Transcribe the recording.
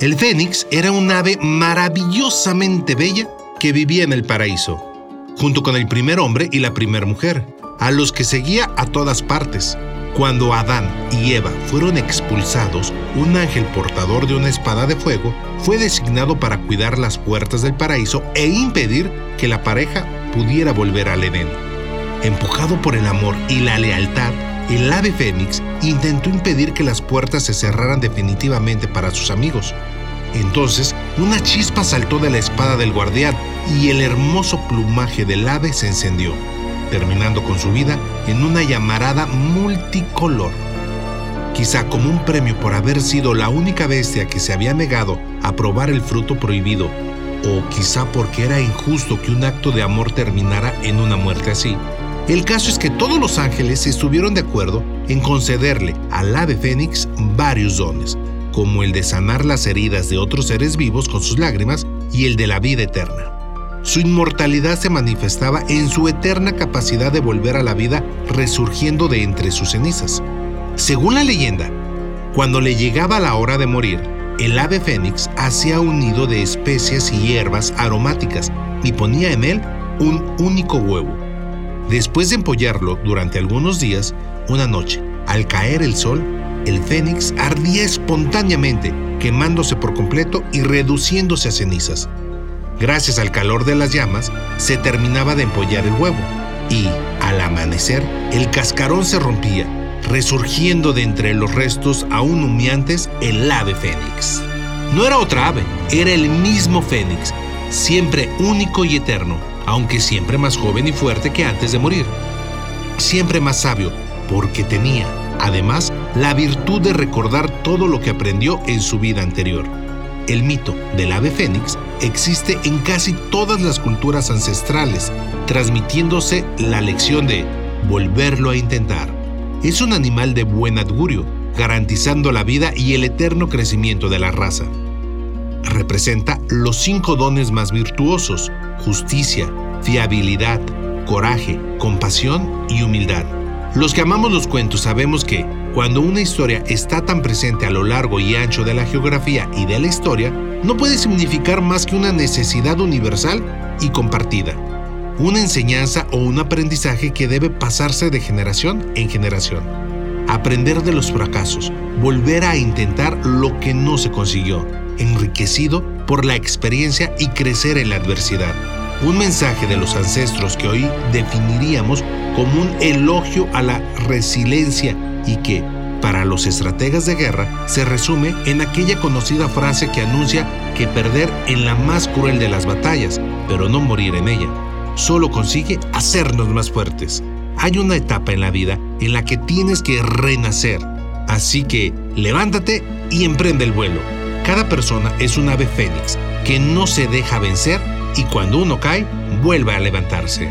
El fénix era un ave maravillosamente bella que vivía en el paraíso, junto con el primer hombre y la primera mujer, a los que seguía a todas partes. Cuando Adán y Eva fueron expulsados, un ángel portador de una espada de fuego fue designado para cuidar las puertas del paraíso e impedir que la pareja pudiera volver al Edén. Empujado por el amor y la lealtad, el ave fénix intentó impedir que las puertas se cerraran definitivamente para sus amigos. Entonces, una chispa saltó de la espada del guardián y el hermoso plumaje del ave se encendió, terminando con su vida en una llamarada multicolor. Quizá como un premio por haber sido la única bestia que se había negado a probar el fruto prohibido, o quizá porque era injusto que un acto de amor terminara en una muerte así. El caso es que todos los ángeles estuvieron de acuerdo en concederle al ave fénix varios dones, como el de sanar las heridas de otros seres vivos con sus lágrimas y el de la vida eterna. Su inmortalidad se manifestaba en su eterna capacidad de volver a la vida resurgiendo de entre sus cenizas. Según la leyenda, cuando le llegaba la hora de morir, el ave fénix hacía un nido de especias y hierbas aromáticas y ponía en él un único huevo. Después de empollarlo durante algunos días, una noche, al caer el sol, el fénix ardía espontáneamente, quemándose por completo y reduciéndose a cenizas. Gracias al calor de las llamas, se terminaba de empollar el huevo y, al amanecer, el cascarón se rompía, resurgiendo de entre los restos aún humeantes el ave fénix. No era otra ave, era el mismo fénix, siempre único y eterno, aunque siempre más joven y fuerte que antes de morir. Siempre más sabio, porque tenía, además, la virtud de recordar todo lo que aprendió en su vida anterior. El mito del ave fénix existe en casi todas las culturas ancestrales, transmitiéndose la lección de volverlo a intentar. Es un animal de buen augurio, garantizando la vida y el eterno crecimiento de la raza. Representa los cinco dones más virtuosos, justicia, fiabilidad, coraje, compasión y humildad. Los que amamos los cuentos sabemos que, cuando una historia está tan presente a lo largo y ancho de la geografía y de la historia, no puede significar más que una necesidad universal y compartida, una enseñanza o un aprendizaje que debe pasarse de generación en generación. Aprender de los fracasos, volver a intentar lo que no se consiguió, enriquecido por la experiencia y crecer en la adversidad. Un mensaje de los ancestros que hoy definiríamos como un elogio a la resiliencia y que, para los estrategas de guerra, se resume en aquella conocida frase que anuncia que perder en la más cruel de las batallas, pero no morir en ella, solo consigue hacernos más fuertes. Hay una etapa en la vida en la que tienes que renacer, así que levántate y emprende el vuelo. Cada persona es un ave fénix que no se deja vencer y cuando uno cae, vuelve a levantarse.